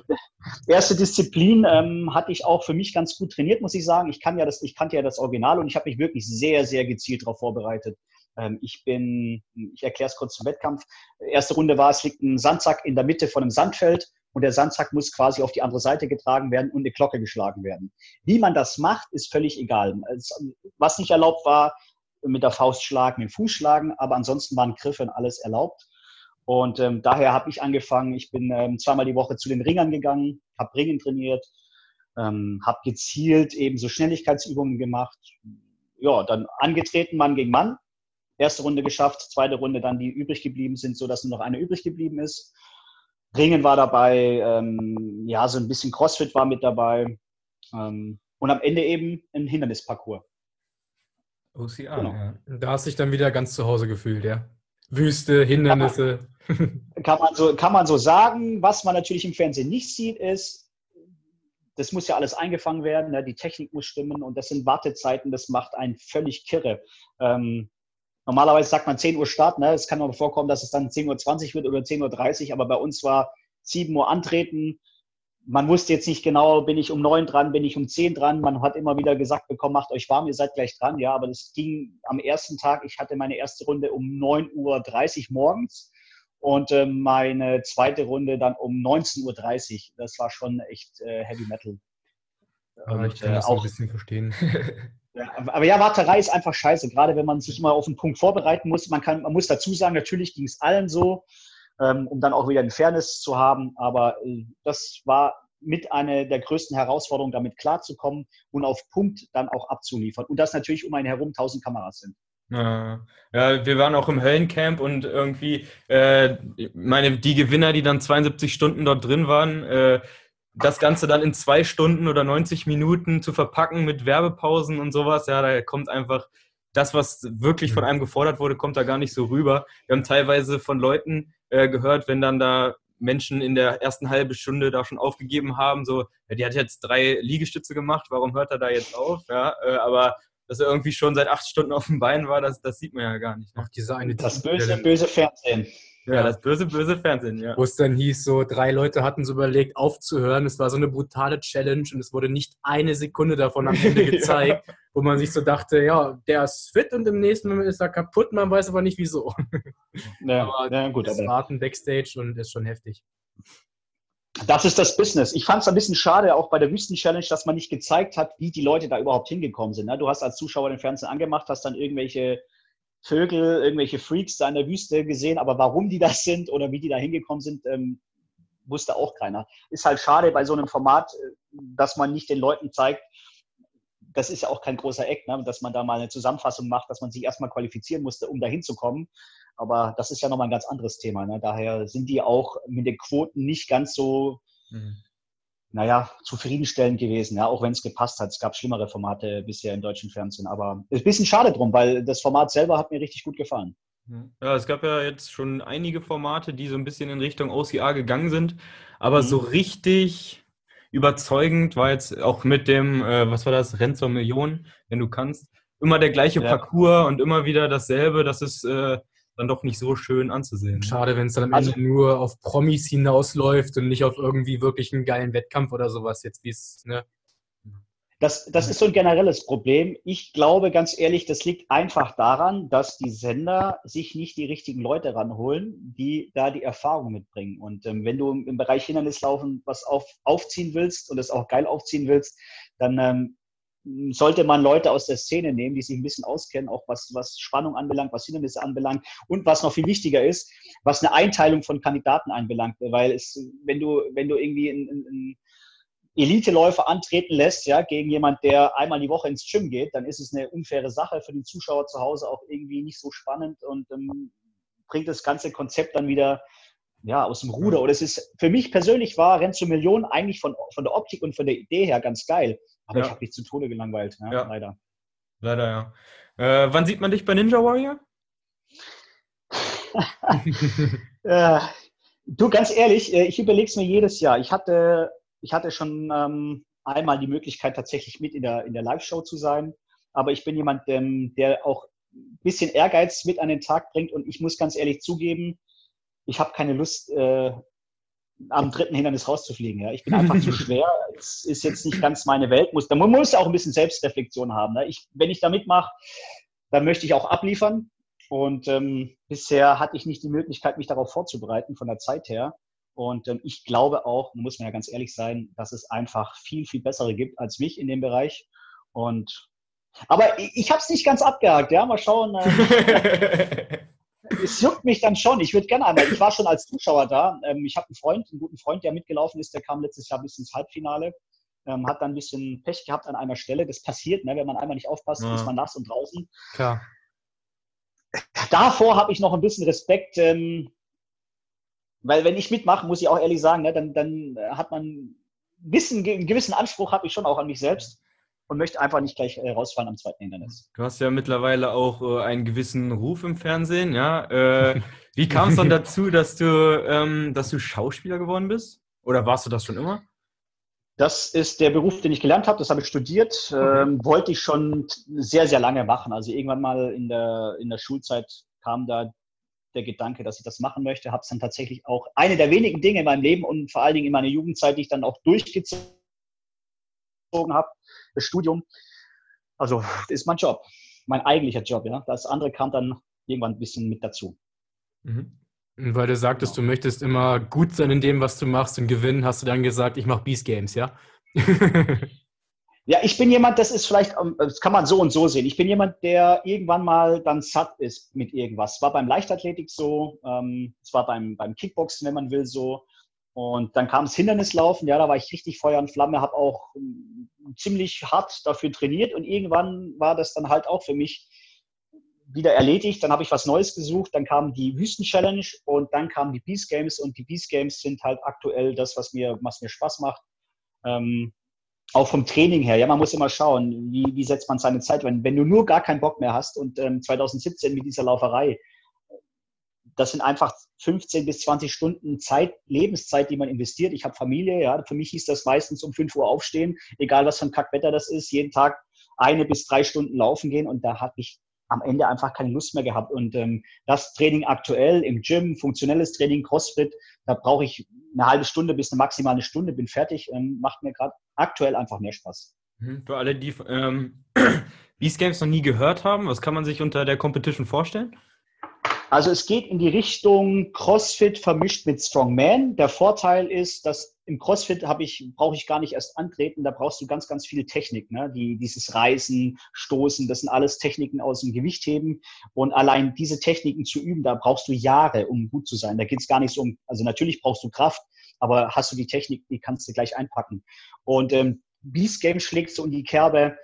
erste Disziplin ähm, hatte ich auch für mich ganz gut trainiert, muss ich sagen. Ich, kann ja das, ich kannte ja das Original und ich habe mich wirklich sehr, sehr gezielt darauf vorbereitet. Ähm, ich bin, ich erkläre es kurz zum Wettkampf. Erste Runde war, es liegt ein Sandsack in der Mitte von einem Sandfeld und der Sandsack muss quasi auf die andere Seite getragen werden und eine Glocke geschlagen werden. Wie man das macht, ist völlig egal. Was nicht erlaubt war, mit der Faust schlagen, mit dem Fuß schlagen, aber ansonsten waren Griffe und alles erlaubt. Und ähm, daher habe ich angefangen, ich bin ähm, zweimal die Woche zu den Ringern gegangen, habe Ringen trainiert, ähm, habe gezielt eben so Schnelligkeitsübungen gemacht. Ja, dann angetreten, Mann gegen Mann. Erste Runde geschafft, zweite Runde dann die übrig geblieben sind, sodass nur noch eine übrig geblieben ist. Ringen war dabei, ähm, ja, so ein bisschen Crossfit war mit dabei. Ähm, und am Ende eben ein Hindernisparcours. OCR, genau. ja. Da hast du dich dann wieder ganz zu Hause gefühlt, ja? Wüste, Hindernisse. Kann man, so, kann man so sagen. Was man natürlich im Fernsehen nicht sieht, ist, das muss ja alles eingefangen werden, ne? die Technik muss stimmen und das sind Wartezeiten, das macht einen völlig kirre. Ähm, normalerweise sagt man 10 Uhr Start, ne? es kann aber vorkommen, dass es dann 10.20 Uhr wird oder 10.30 Uhr, aber bei uns war 7 Uhr antreten, man wusste jetzt nicht genau, bin ich um neun dran, bin ich um zehn dran. Man hat immer wieder gesagt bekommen, macht euch warm, ihr seid gleich dran. Ja, aber das ging am ersten Tag. Ich hatte meine erste Runde um 9.30 Uhr morgens und äh, meine zweite Runde dann um 19.30 Uhr. Das war schon echt äh, Heavy Metal. Also ich kann das auch ein bisschen verstehen. Ja, aber ja, Warterei ist einfach scheiße, gerade wenn man sich immer auf einen Punkt vorbereiten muss. Man, kann, man muss dazu sagen, natürlich ging es allen so ähm, um dann auch wieder eine Fairness zu haben. Aber äh, das war mit einer der größten Herausforderungen, damit klarzukommen und auf Punkt dann auch abzuliefern. Und das natürlich um einen herum 1000 Kameras sind. Ja, wir waren auch im Höllencamp und irgendwie, äh, meine, die Gewinner, die dann 72 Stunden dort drin waren, äh, das Ganze dann in zwei Stunden oder 90 Minuten zu verpacken mit Werbepausen und sowas, ja, da kommt einfach das, was wirklich von mhm. einem gefordert wurde, kommt da gar nicht so rüber. Wir haben teilweise von Leuten äh, gehört, wenn dann da Menschen in der ersten halben Stunde da schon aufgegeben haben, so, ja, die hat jetzt drei Liegestütze gemacht, warum hört er da jetzt auf? Ja, äh, aber dass er irgendwie schon seit acht Stunden auf dem Bein war, das, das sieht man ja gar nicht. Ne? Ach, diese eine das böse, böse Fernsehen. Ja, ja, das böse, böse Fernsehen, ja. Wo es dann hieß, so drei Leute hatten so überlegt, aufzuhören. Es war so eine brutale Challenge und es wurde nicht eine Sekunde davon am Ende gezeigt, wo man sich so dachte, ja, der ist fit und im nächsten Moment ist er kaputt, man weiß aber nicht wieso. Ja, aber ja gut. Das aber Warten Backstage und ist schon heftig. Das ist das Business. Ich fand es ein bisschen schade, auch bei der Wüsten-Challenge, dass man nicht gezeigt hat, wie die Leute da überhaupt hingekommen sind. Ne? Du hast als Zuschauer den Fernsehen angemacht, hast dann irgendwelche Vögel, irgendwelche Freaks da in der Wüste gesehen, aber warum die das sind oder wie die da hingekommen sind, ähm, wusste auch keiner. Ist halt schade bei so einem Format, äh, dass man nicht den Leuten zeigt, das ist ja auch kein großer Eck, ne, dass man da mal eine Zusammenfassung macht, dass man sich erstmal qualifizieren musste, um da hinzukommen. Aber das ist ja nochmal ein ganz anderes Thema. Ne? Daher sind die auch mit den Quoten nicht ganz so mhm naja, zufriedenstellend gewesen, ja, auch wenn es gepasst hat. Es gab schlimmere Formate bisher im deutschen Fernsehen, aber ist ein bisschen schade drum, weil das Format selber hat mir richtig gut gefallen. Ja, es gab ja jetzt schon einige Formate, die so ein bisschen in Richtung OCR gegangen sind, aber mhm. so richtig überzeugend war jetzt auch mit dem, äh, was war das, Renn zur Million, wenn du kannst, immer der gleiche ja. Parcours und immer wieder dasselbe, das ist äh, dann doch nicht so schön anzusehen. Schade, wenn es dann am also, Ende nur auf Promis hinausläuft und nicht auf irgendwie wirklich einen geilen Wettkampf oder sowas, jetzt wie es, ne? Das, das ist so ein generelles Problem. Ich glaube ganz ehrlich, das liegt einfach daran, dass die Sender sich nicht die richtigen Leute ranholen, die da die Erfahrung mitbringen. Und ähm, wenn du im Bereich Hindernislaufen was auf, aufziehen willst und es auch geil aufziehen willst, dann ähm, sollte man Leute aus der Szene nehmen, die sich ein bisschen auskennen, auch was, was Spannung anbelangt, was Hindernisse anbelangt und was noch viel wichtiger ist, was eine Einteilung von Kandidaten anbelangt. Weil es, wenn du, wenn du irgendwie ein, ein, Elite-Läufer antreten lässt, ja, gegen jemand, der einmal die Woche ins Gym geht, dann ist es eine unfaire Sache für den Zuschauer zu Hause auch irgendwie nicht so spannend und ähm, bringt das ganze Konzept dann wieder ja, aus dem Ruder. Oder es ist für mich persönlich war Renn zur Million eigentlich von, von der Optik und von der Idee her ganz geil. Aber ja. ich habe mich zu Tode gelangweilt, ja, ja. leider. Leider, ja. Äh, wann sieht man dich bei Ninja Warrior? äh, du, ganz ehrlich, äh, ich überlege es mir jedes Jahr. Ich hatte ich hatte schon ähm, einmal die Möglichkeit, tatsächlich mit in der, in der Live-Show zu sein. Aber ich bin jemand, ähm, der auch ein bisschen Ehrgeiz mit an den Tag bringt. Und ich muss ganz ehrlich zugeben, ich habe keine Lust, äh, am dritten Hindernis rauszufliegen. Ja. Ich bin einfach zu schwer. Es ist jetzt nicht ganz meine Welt. Muss, man muss ja auch ein bisschen Selbstreflexion haben. Ne. Ich, wenn ich da mitmache, dann möchte ich auch abliefern. Und ähm, bisher hatte ich nicht die Möglichkeit, mich darauf vorzubereiten, von der Zeit her. Und ähm, ich glaube auch, muss man ja ganz ehrlich sein, dass es einfach viel, viel bessere gibt als mich in dem Bereich. Und aber ich, ich habe es nicht ganz abgehakt, ja. Mal schauen. Äh, es juckt mich dann schon. Ich würde gerne einmal. Ich war schon als Zuschauer da. Ähm, ich habe einen Freund, einen guten Freund, der mitgelaufen ist. Der kam letztes Jahr bis ins Halbfinale. Ähm, hat dann ein bisschen Pech gehabt an einer Stelle. Das passiert, ne? wenn man einmal nicht aufpasst, ja. ist man nass und draußen. Klar. Davor habe ich noch ein bisschen Respekt. Ähm, weil wenn ich mitmache, muss ich auch ehrlich sagen, ne, dann, dann hat man wissen, einen gewissen Anspruch habe ich schon auch an mich selbst und möchte einfach nicht gleich äh, rausfallen am zweiten Hindernis. Du hast ja mittlerweile auch äh, einen gewissen Ruf im Fernsehen, ja. Äh, wie kam es dann dazu, dass du, ähm, dass du Schauspieler geworden bist? Oder warst du das schon immer? Das ist der Beruf, den ich gelernt habe. Das habe ich studiert. Ähm, wollte ich schon sehr, sehr lange machen. Also irgendwann mal in der, in der Schulzeit kam da der Gedanke, dass ich das machen möchte. Habe es dann tatsächlich auch eine der wenigen Dinge in meinem Leben und vor allen Dingen in meiner Jugendzeit, die ich dann auch durchgezogen habe, das Studium. Also das ist mein Job, mein eigentlicher Job. Ja, das andere kam dann irgendwann ein bisschen mit dazu. Mhm. Weil du sagtest, genau. du möchtest immer gut sein in dem, was du machst und gewinnen, hast du dann gesagt, ich mache Beast Games, ja? Ja, ich bin jemand, das ist vielleicht, ähm, das kann man so und so sehen. Ich bin jemand, der irgendwann mal dann satt ist mit irgendwas. Es war beim Leichtathletik so, ähm, es war beim, beim Kickboxen, wenn man will, so. Und dann kam das Hindernislaufen, ja, da war ich richtig Feuer und Flamme, habe auch ähm, ziemlich hart dafür trainiert. Und irgendwann war das dann halt auch für mich wieder erledigt. Dann habe ich was Neues gesucht, dann kam die Wüsten-Challenge und dann kamen die Beast Games. Und die Beast Games sind halt aktuell das, was mir, was mir Spaß macht. Ähm, auch vom Training her, ja, man muss immer schauen, wie, wie setzt man seine Zeit, wenn, wenn du nur gar keinen Bock mehr hast und ähm, 2017 mit dieser Lauferei, das sind einfach 15 bis 20 Stunden Zeit, Lebenszeit, die man investiert. Ich habe Familie, ja, für mich hieß das meistens um 5 Uhr aufstehen, egal was für ein Kackwetter das ist, jeden Tag eine bis drei Stunden laufen gehen und da habe ich am Ende einfach keine Lust mehr gehabt. Und ähm, das Training aktuell im Gym, funktionelles Training, CrossFit, da brauche ich eine halbe Stunde bis eine maximale Stunde, bin fertig, ähm, macht mir gerade aktuell einfach mehr Spaß. Mhm. Für alle, die ähm, Games noch nie gehört haben, was kann man sich unter der Competition vorstellen? Also es geht in die Richtung CrossFit vermischt mit Strongman. Der Vorteil ist, dass im CrossFit ich, brauche ich gar nicht erst antreten, da brauchst du ganz, ganz viel Technik. Ne? Die, dieses Reißen, Stoßen, das sind alles Techniken aus dem Gewichtheben. Und allein diese Techniken zu üben, da brauchst du Jahre, um gut zu sein. Da geht es gar nicht so um, also natürlich brauchst du Kraft, aber hast du die Technik, die kannst du gleich einpacken. Und ähm, Beast Game schlägt so in die Kerbe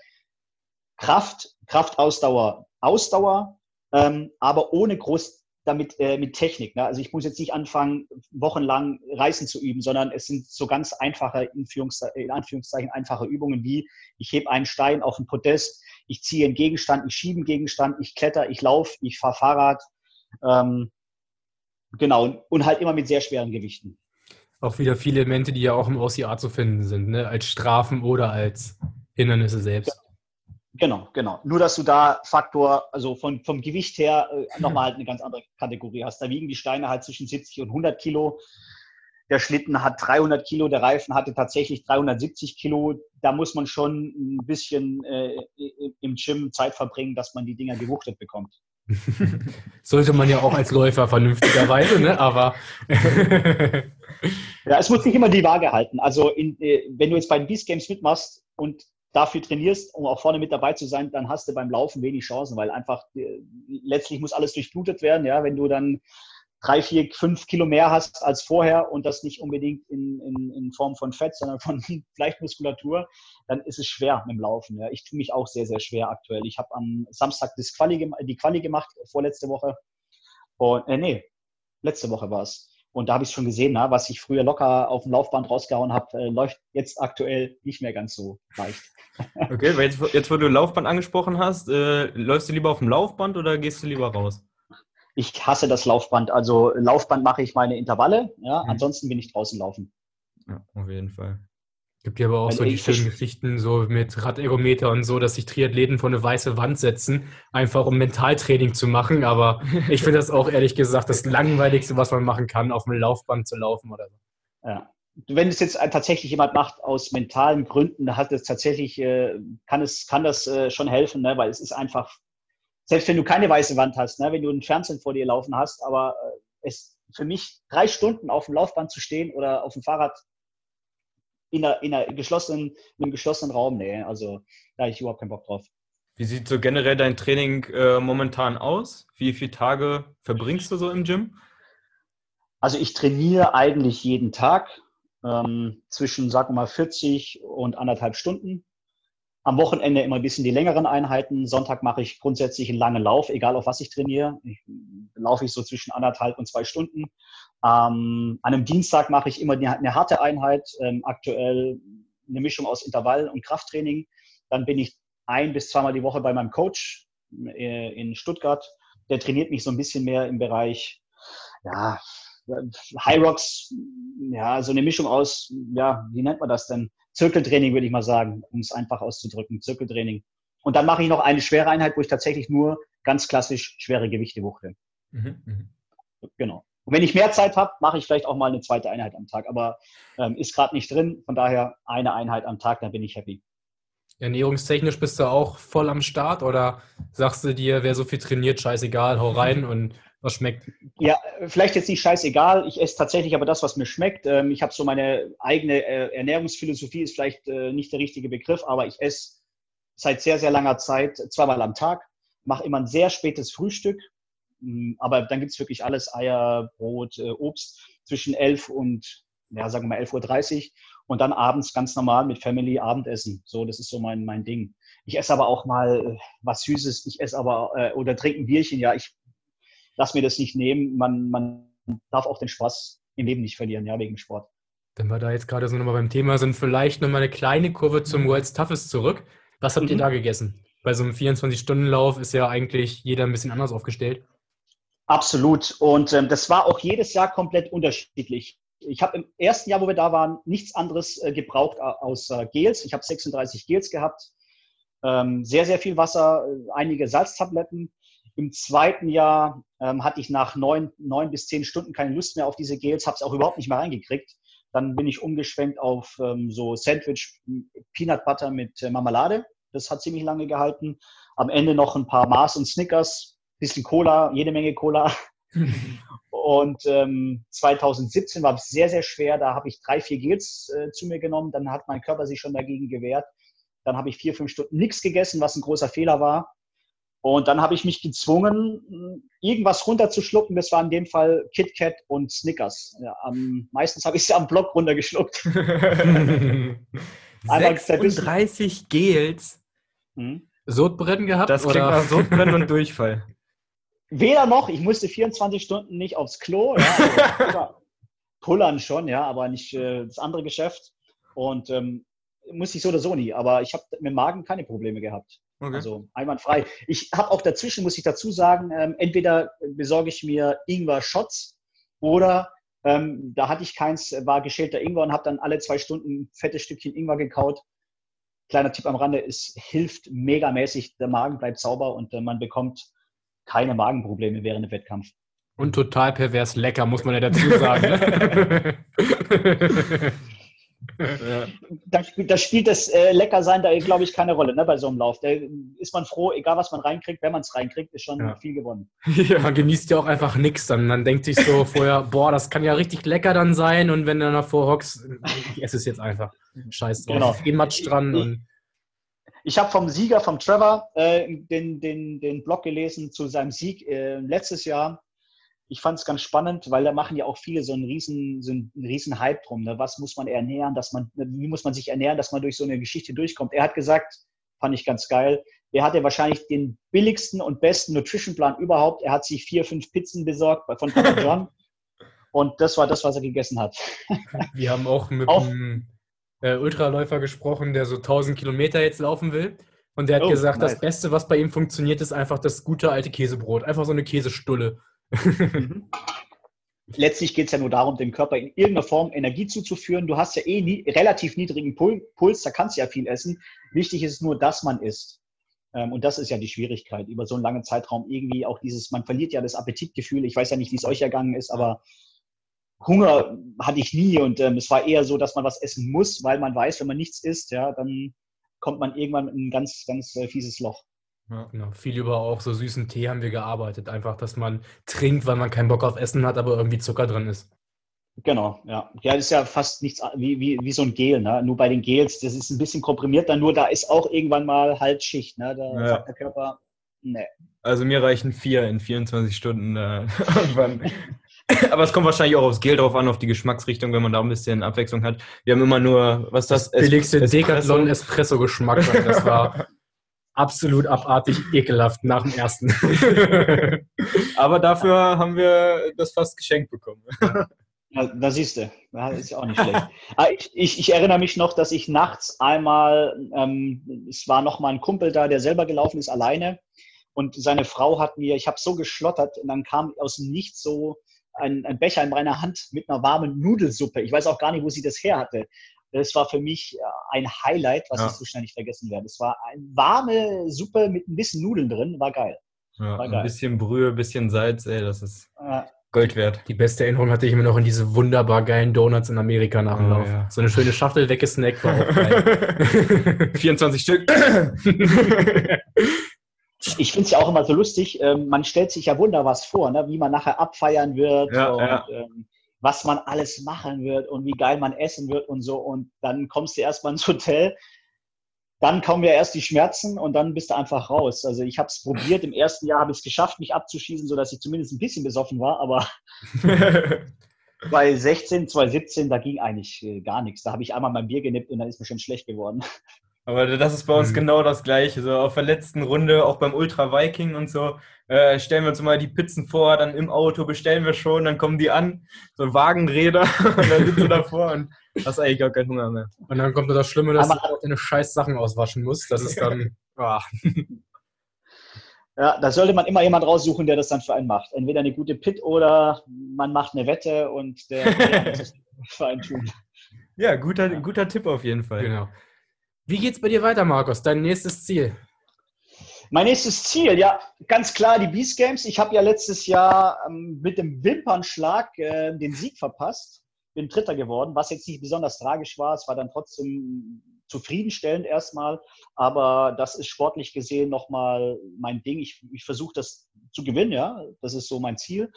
Kraft, Kraftausdauer, Ausdauer, ähm, aber ohne groß damit äh, mit Technik. Ne? Also ich muss jetzt nicht anfangen, wochenlang Reißen zu üben, sondern es sind so ganz einfache, in Anführungszeichen, einfache Übungen wie ich hebe einen Stein auf ein Podest, ich ziehe einen Gegenstand, ich schiebe einen Gegenstand, ich kletter, ich laufe, ich fahre Fahrrad, Ähm, genau, und halt immer mit sehr schweren Gewichten. Auch wieder viele Elemente, die ja auch im OCR zu finden sind, ne? als Strafen oder als Hindernisse selbst. Genau, genau. Nur, dass du da Faktor, also von, vom Gewicht her äh, nochmal halt eine ganz andere Kategorie hast. Da wiegen die Steine halt zwischen 70 und 100 Kilo. Der Schlitten hat 300 Kilo, der Reifen hatte tatsächlich 370 Kilo. Da muss man schon ein bisschen äh, im Gym Zeit verbringen, dass man die Dinger gewuchtet bekommt. Sollte man ja auch als Läufer vernünftigerweise, ne? aber. ja, es muss nicht immer die Waage halten. Also, in, äh, wenn du jetzt bei den Beast Games mitmachst und dafür trainierst, um auch vorne mit dabei zu sein, dann hast du beim Laufen wenig Chancen, weil einfach äh, letztlich muss alles durchblutet werden. Ja, wenn du dann drei, vier, fünf Kilo mehr hast als vorher und das nicht unbedingt in, in, in Form von Fett, sondern von vielleicht Muskulatur, dann ist es schwer mit dem Laufen. Ja. Ich tue mich auch sehr, sehr schwer aktuell. Ich habe am Samstag das Quali, die Quali gemacht, vorletzte Woche. Und, äh, nee, letzte Woche war es. Und da habe ich schon gesehen, na, was ich früher locker auf dem Laufband rausgehauen habe, äh, läuft jetzt aktuell nicht mehr ganz so leicht. Okay, weil jetzt, jetzt wo du Laufband angesprochen hast, äh, läufst du lieber auf dem Laufband oder gehst du lieber raus? Ich hasse das Laufband. Also Laufband mache ich meine Intervalle, ja, mhm. ansonsten bin ich draußen laufen. Ja, auf jeden Fall. Gibt ja aber auch so die schönen Geschichten so mit Radergometer und so, dass sich Triathleten vor eine weiße Wand setzen, einfach um Mentaltraining zu machen. Aber ich finde das auch ehrlich gesagt das Langweiligste, was man machen kann, auf dem Laufband zu laufen oder so. Ja. Wenn es jetzt tatsächlich jemand macht aus mentalen Gründen, hat es tatsächlich, äh, kann es, kann das äh, schon helfen, ne? weil es ist einfach selbst wenn du keine weiße Wand hast, ne, wenn du einen Fernsehen vor dir laufen hast, aber äh, es für mich drei Stunden auf dem Laufband zu stehen oder auf dem Fahrrad in, einer, in, einer geschlossenen, in einem geschlossenen Raum, nee, also da habe ich überhaupt keinen Bock drauf. Wie sieht so generell dein Training äh, momentan aus? Wie viele Tage verbringst du so im Gym? Also ich trainiere eigentlich jeden Tag ähm, zwischen, sagen wir mal, 40 und anderthalb Stunden. Am Wochenende immer ein bisschen die längeren Einheiten. Sonntag mache ich grundsätzlich einen langen Lauf, egal auf was ich trainiere. Ich, laufe ich so zwischen anderthalb und zwei Stunden. Ähm, an einem Dienstag mache ich immer eine, harte Einheit, ähm, aktuell eine Mischung aus Intervall- und Krafttraining. Dann bin ich ein bis zweimal die Woche bei meinem Coach äh, in Stuttgart. Der trainiert mich so ein bisschen mehr im Bereich, ja, High Rocks, ja, so eine Mischung aus, ja, wie nennt man das denn? Zirkeltraining, würde ich mal sagen, um es einfach auszudrücken. Zirkeltraining. Und dann mache ich noch eine schwere Einheit, wo ich tatsächlich nur ganz klassisch schwere Gewichte wuchte. Mhm, mh. Genau. Und wenn ich mehr Zeit habe, mache ich vielleicht auch mal eine zweite Einheit am Tag. Aber ähm, ist gerade nicht drin. Von daher eine Einheit am Tag, dann bin ich happy. Ernährungstechnisch bist du auch voll am Start oder sagst du dir, wer so viel trainiert, scheißegal, hau rein und was schmeckt? Ja, vielleicht jetzt nicht scheißegal. Ich esse tatsächlich aber das, was mir schmeckt. Ähm, ich habe so meine eigene äh, Ernährungsphilosophie, ist vielleicht äh, nicht der richtige Begriff, aber ich esse seit sehr, sehr langer Zeit zweimal am Tag, mache immer ein sehr spätes Frühstück. Mm, aber dann gibt es wirklich alles, Eier, Brot, äh, Obst zwischen 11 und, ja, sagen wir mal 11.30 Uhr. Und dann abends ganz normal mit Family Abendessen. So, das ist so mein, mein Ding. Ich esse aber auch mal was Süßes. Ich esse aber, äh, oder trinke ein Bierchen. Ja, ich lass mir das nicht nehmen. Man, man darf auch den Spaß im Leben nicht verlieren, ja, wegen Sport. Wenn wir da jetzt gerade so nochmal beim Thema sind, vielleicht nochmal eine kleine Kurve zum World's Toughest zurück. Was habt mhm. ihr da gegessen? Bei so einem 24-Stunden-Lauf ist ja eigentlich jeder ein bisschen anders aufgestellt. Absolut. Und ähm, das war auch jedes Jahr komplett unterschiedlich. Ich habe im ersten Jahr, wo wir da waren, nichts anderes äh, gebraucht außer Gels. Ich habe 36 Gels gehabt, ähm, sehr, sehr viel Wasser, äh, einige Salztabletten. Im zweiten Jahr ähm, hatte ich nach neun, neun bis zehn Stunden keine Lust mehr auf diese Gels, habe es auch überhaupt nicht mehr reingekriegt. Dann bin ich umgeschwenkt auf ähm, so Sandwich Peanut Butter mit äh, Marmelade. Das hat ziemlich lange gehalten. Am Ende noch ein paar Mars und Snickers, bisschen Cola, jede Menge Cola. und ähm, 2017 war es sehr, sehr schwer. Da habe ich drei, vier Gels äh, zu mir genommen. Dann hat mein Körper sich schon dagegen gewehrt. Dann habe ich vier, fünf Stunden nichts gegessen, was ein großer Fehler war. Und dann habe ich mich gezwungen, irgendwas runterzuschlucken. Das war in dem Fall KitKat und Snickers. Ja, am, meistens habe ich sie am Block runtergeschluckt. 36 Gels. Hm? Sodbrennen gehabt? Das klingt nach Sodbrennen und Durchfall. Weder noch, ich musste 24 Stunden nicht aufs Klo. Ja, also pullern schon, ja, aber nicht äh, das andere Geschäft. Und ähm, muss ich so oder so nie, aber ich habe mit dem Magen keine Probleme gehabt. Okay. Also einwandfrei. Ich habe auch dazwischen, muss ich dazu sagen, ähm, entweder besorge ich mir Ingwer-Shots oder ähm, da hatte ich keins, war geschälter Ingwer und habe dann alle zwei Stunden ein fettes Stückchen Ingwer gekaut. Kleiner Tipp am Rande, es hilft megamäßig, der Magen bleibt sauber und äh, man bekommt keine Magenprobleme während dem Wettkampf. Und total pervers lecker, muss man ja dazu sagen. Ne? ja. da, da, spielt das äh, Leckersein da, glaube ich, keine Rolle ne, bei so einem Lauf. Da ist man froh, egal was man reinkriegt, wenn man es reinkriegt, ist schon ja. viel gewonnen. Ja, man genießt ja auch einfach nichts dann. Man denkt sich so vorher, boah, das kann ja richtig lecker dann sein und wenn du dann davor hockst, ich esse es jetzt einfach. Scheiß drauf. Genau. Geh Matsch dran. Ich, und ich habe vom Sieger, vom Trevor, äh, den, den, den Blog gelesen zu seinem Sieg äh, letztes Jahr ich fand es ganz spannend, weil da machen ja auch viele so einen riesen, so einen riesen Hype drum. Ne? Was muss man ernähren, dass man, wie muss man sich ernähren, dass man durch so eine Geschichte durchkommt? Er hat gesagt, fand ich ganz geil, er hatte wahrscheinlich den billigsten und besten Nutrition-Plan überhaupt. Er hat sich vier, fünf Pizzen besorgt von Papa John. und das war das, was er gegessen hat. Wir haben auch mit auch, einem äh, Ultraläufer gesprochen, der so 1000 Kilometer jetzt laufen will. Und der hat oh, gesagt, nice. das Beste, was bei ihm funktioniert, ist einfach das gute alte Käsebrot. Einfach so eine Käsestulle. Mhm. Letztlich geht es ja nur darum, dem Körper in irgendeiner Form Energie zuzuführen. Du hast ja eh nie, relativ niedrigen Puls, da kannst du ja viel essen. Wichtig ist nur, dass man isst. Ähm, und das ist ja die Schwierigkeit, über so einen langen Zeitraum irgendwie auch dieses, man verliert ja das Appetitgefühl. Ich weiß ja nicht, wie es euch ergangen ist, aber Hunger hatte ich nie und ähm, es war eher so, dass man was essen muss, weil man weiß, wenn man nichts isst, ja, dann kommt man irgendwann in ein ganz, ganz äh, fieses Loch. Ja, genau. Viel über auch so süßen Tee haben wir gearbeitet. Einfach, dass man trinkt, weil man keinen Bock auf Essen hat, aber irgendwie Zucker drin ist. Genau, ja. Ja, das ist ja fast nichts wie, wie, wie so ein Gel. Ne? Nur bei den Gels, das ist ein bisschen komprimiert, dann nur da ist auch irgendwann mal Haltschicht. Ne? Da ja. sagt der Körper, ne. Also mir reichen vier in 24 Stunden. Äh, Aber es kommt wahrscheinlich auch aufs Gel drauf an, auf die Geschmacksrichtung, wenn man da ein bisschen Abwechslung hat. Wir haben immer nur, was ist das? das billigste Decathlon-Espresso-Geschmack. Das war absolut abartig ekelhaft nach dem ersten. Aber dafür haben wir das fast geschenkt bekommen. Ja, da siehst du, das ist ja auch nicht schlecht. Ah, ich, ich, ich, erinnere mich noch, dass ich nachts einmal, ähm, es war noch mal ein Kumpel da, der selber gelaufen ist, alleine. Und seine Frau hat mir, ich habe so geschlottert und dann kam aus dem Nichts so ein, ein Becher in meiner Hand mit einer warmen Nudelsuppe. Ich weiß auch gar nicht, wo sie das her hatte. Das war für mich äh, ein Highlight, was ja. ich so schnell nicht vergessen werde. Es war eine warme Suppe mit ein bisschen Nudeln drin, war geil. Ja, war geil. Ein bisschen Brühe, ein bisschen Salz, ey, das ist ja. Gold wert. Die beste Erinnerung hatte ich immer noch in diese wunderbar geilen Donuts in Amerika nach dem oh, Lauf. Ja. So eine schöne Schachtel weggesnackt war auch geil. 24 Stück. ich finde es ja auch immer so lustig, ähm, man stellt sich ja wunder was vor, ne? wie man nachher abfeiern wird. Ja, und, ja. Ähm, was man alles machen wird und wie geil man essen wird und so. Und dann kommst du erstmal ins Hotel, dann kommen ja erst die Schmerzen und dann bist du einfach raus. Also ich habe es probiert. Im ersten Jahr habe ich es geschafft, mich abzuschießen, sodass ich zumindest ein bisschen besoffen war. Aber bei 16, 2017, da ging eigentlich äh, gar nichts. Da habe ich einmal mein Bier genippt und dann ist mir schon schlecht geworden. Aber das ist bei uns mhm. genau das Gleiche. So auf der letzten Runde, auch beim Ultra Viking und so, äh, stellen wir uns mal die Pizzen vor, dann im Auto bestellen wir schon, dann kommen die an, so Wagenräder, und dann sitzt du davor und hast eigentlich gar keinen Hunger mehr. Und dann kommt das Schlimme, dass Aber, du auch deine scheiß Sachen auswaschen musst. Das ist dann. oh. Ja, da sollte man immer jemand raussuchen, der das dann für einen macht. Entweder eine gute Pit oder man macht eine Wette und der, der das für einen tun. Ja, guter, guter Tipp auf jeden Fall. Genau. Wie geht's bei dir weiter, Markus? Dein nächstes Ziel? Mein nächstes Ziel, ja, ganz klar die Beast Games. Ich habe ja letztes Jahr ähm, mit dem Wimpernschlag äh, den Sieg verpasst, bin Dritter geworden, was jetzt nicht besonders tragisch war. Es war dann trotzdem zufriedenstellend erstmal, aber das ist sportlich gesehen nochmal mein Ding. Ich, ich versuche das zu gewinnen, ja, das ist so mein Ziel.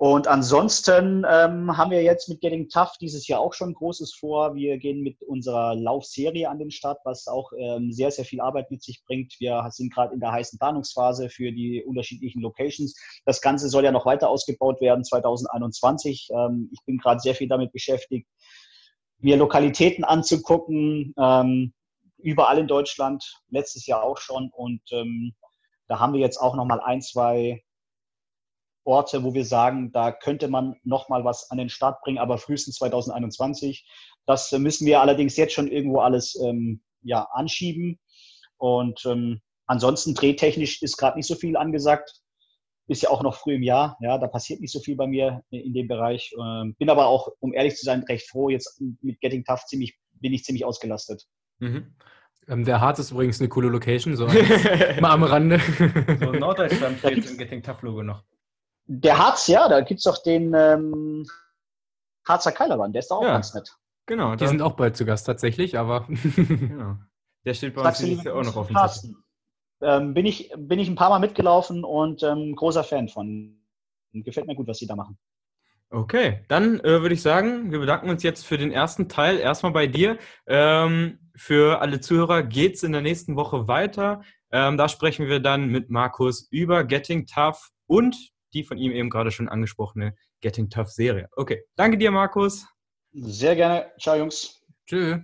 Und ansonsten ähm, haben wir jetzt mit Getting Tough dieses Jahr auch schon Großes vor. Wir gehen mit unserer Laufserie an den Start, was auch ähm, sehr, sehr viel Arbeit mit sich bringt. Wir sind gerade in der heißen Planungsphase für die unterschiedlichen Locations. Das Ganze soll ja noch weiter ausgebaut werden 2021. Ähm, ich bin gerade sehr viel damit beschäftigt, mir Lokalitäten anzugucken, ähm, überall in Deutschland, letztes Jahr auch schon. Und ähm, da haben wir jetzt auch noch mal ein, zwei Orte, wo wir sagen, da könnte man noch mal was an den Start bringen, aber frühestens 2021. Das müssen wir allerdings jetzt schon irgendwo alles ähm, ja, anschieben. Und ähm, ansonsten drehtechnisch ist gerade nicht so viel angesagt. Ist ja auch noch früh im Jahr. Ja, da passiert nicht so viel bei mir in dem Bereich. Ähm, bin aber auch, um ehrlich zu sein, recht froh. Jetzt mit Getting Tough ziemlich, bin ich ziemlich ausgelastet. Mhm. Ähm, der Harz ist übrigens eine coole Location, so mal am Rande. so Norddeutschland fehlt im Getting Tough Logo noch. Der Harz, ja, da gibt es doch den ähm, Harzer Keilermann, der ist da auch ja, ganz nett. Genau, die sind auch bald zu Gast tatsächlich, aber. genau. Der steht bei uns jetzt auch noch auf dem Zettel. Ähm, bin, ich, bin ich ein paar Mal mitgelaufen und ähm, großer Fan von. Gefällt mir gut, was sie da machen. Okay, dann äh, würde ich sagen, wir bedanken uns jetzt für den ersten Teil erstmal bei dir. Ähm, für alle Zuhörer geht es in der nächsten Woche weiter. Ähm, da sprechen wir dann mit Markus über Getting Tough und die von ihm eben gerade schon angesprochene Getting Tough Serie. Okay, danke dir, Markus. Sehr gerne. Ciao, Jungs. Tschüss.